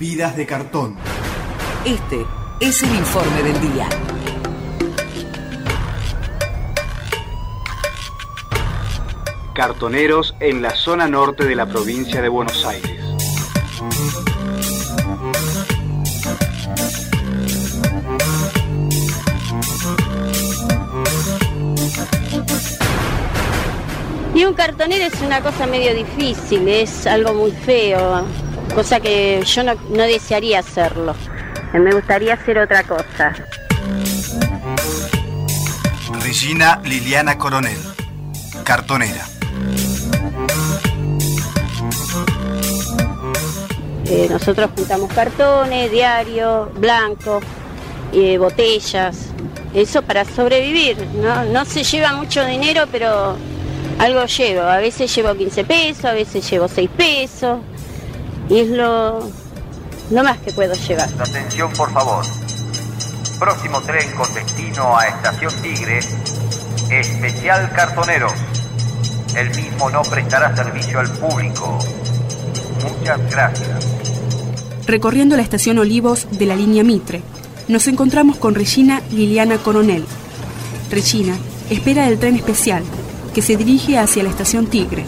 Vidas de cartón. Este es el informe del día. Cartoneros en la zona norte de la provincia de Buenos Aires. Y un cartonero es una cosa medio difícil, es algo muy feo, cosa que yo no, no desearía hacerlo. Me gustaría hacer otra cosa. Regina Liliana Coronel, cartonera. Eh, nosotros juntamos cartones, diarios, blancos, eh, botellas, eso para sobrevivir. ¿no? no se lleva mucho dinero, pero algo llevo. A veces llevo 15 pesos, a veces llevo 6 pesos. Y es lo, lo más que puedo llevar. Atención, por favor. Próximo tren con destino a Estación Tigre, especial cartonero. El mismo no prestará servicio al público. Muchas gracias. Recorriendo la estación Olivos de la línea Mitre, nos encontramos con Regina Liliana Coronel. Regina espera el tren especial que se dirige hacia la estación Tigre.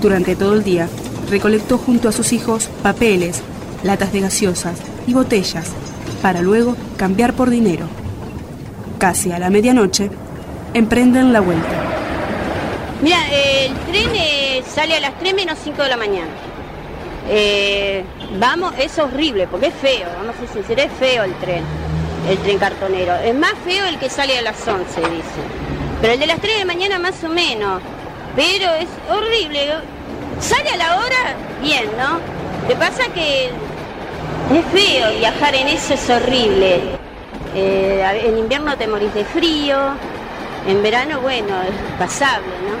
Durante todo el día, recolectó junto a sus hijos papeles, latas de gaseosas y botellas para luego cambiar por dinero. Casi a la medianoche, emprenden la vuelta. Mira, el tren eh, sale a las 3 menos 5 de la mañana. Eh, vamos, es horrible porque es feo, vamos a ser sinceros, es feo el tren, el tren cartonero. Es más feo el que sale a las 11, dice. Pero el de las 3 de la mañana más o menos. Pero es horrible. Sale a la hora, bien, ¿no? Lo que pasa que es feo viajar en eso, es horrible. Eh, en invierno te morís de frío, en verano, bueno, es pasable, ¿no?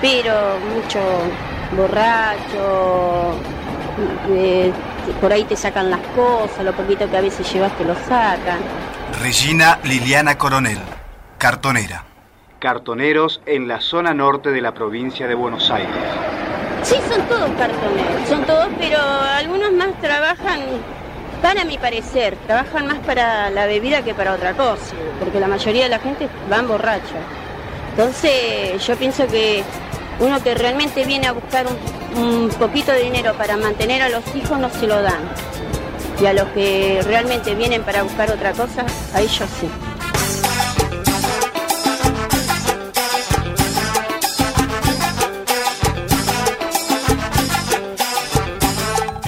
Pero mucho borracho, eh, por ahí te sacan las cosas, lo poquito que a veces llevas te lo sacan. Regina Liliana Coronel, cartonera. Cartoneros en la zona norte de la provincia de Buenos Aires. Sí, son todos cartoneros, son todos, pero algunos más trabajan, para mi parecer, trabajan más para la bebida que para otra cosa, porque la mayoría de la gente van borracha. Entonces yo pienso que uno que realmente viene a buscar un, un poquito de dinero para mantener a los hijos no se lo dan. Y a los que realmente vienen para buscar otra cosa, a ellos sí.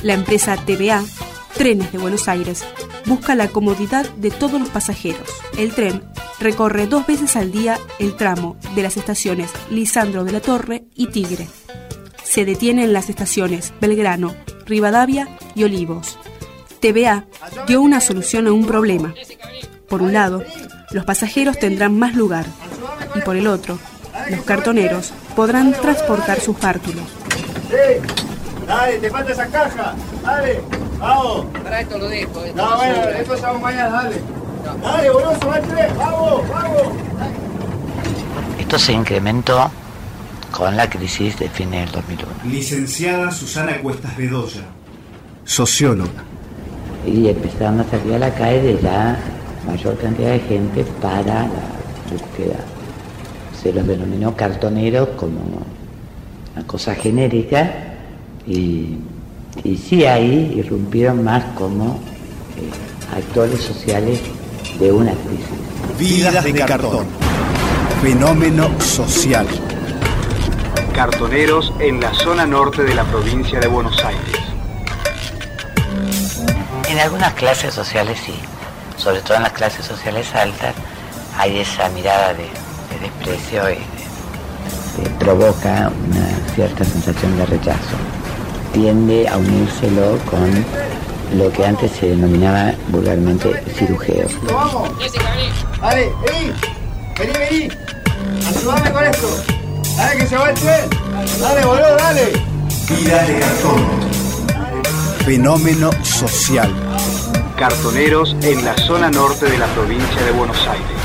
La empresa TVA, Trenes de Buenos Aires, busca la comodidad de todos los pasajeros. El tren recorre dos veces al día el tramo de las estaciones Lisandro de la Torre y Tigre. Se detiene en las estaciones Belgrano, Rivadavia y Olivos. TVA dio una solución a un problema. Por un lado, los pasajeros tendrán más lugar y por el otro, los cartoneros podrán transportar sus bártulos. Dale, te falta esa caja. Dale, vamos. Para esto lo dejo. Esto No, bueno, esto ya mañana, dale. Dale, boludo, va el tren. Vamos, vamos. Esto se incrementó con la crisis de fines del 2001. Licenciada Susana Cuestas Bedoya, socióloga. Y empezaron a salir a la calle ya mayor cantidad de gente para la búsqueda. Se los denominó cartoneros como una cosa genérica y, y sí ahí irrumpieron más como eh, actores sociales de una crisis. Vidas de cartón. Fenómeno social. Cartoneros en la zona norte de la provincia de Buenos Aires. En algunas clases sociales sí, sobre todo en las clases sociales altas, hay esa mirada de, de desprecio y de- de- provoca una cierta sensación de rechazo. Tiende a unírselo con lo que antes se denominaba vulgarmente cirujeo. Vamos. Dale, vení. Vení, vení. Ayúdame con esto. Dale, que se va el tren. Dale, boludo, dale. De cartón. Fenómeno social. Cartoneros en la zona norte de la provincia de Buenos Aires.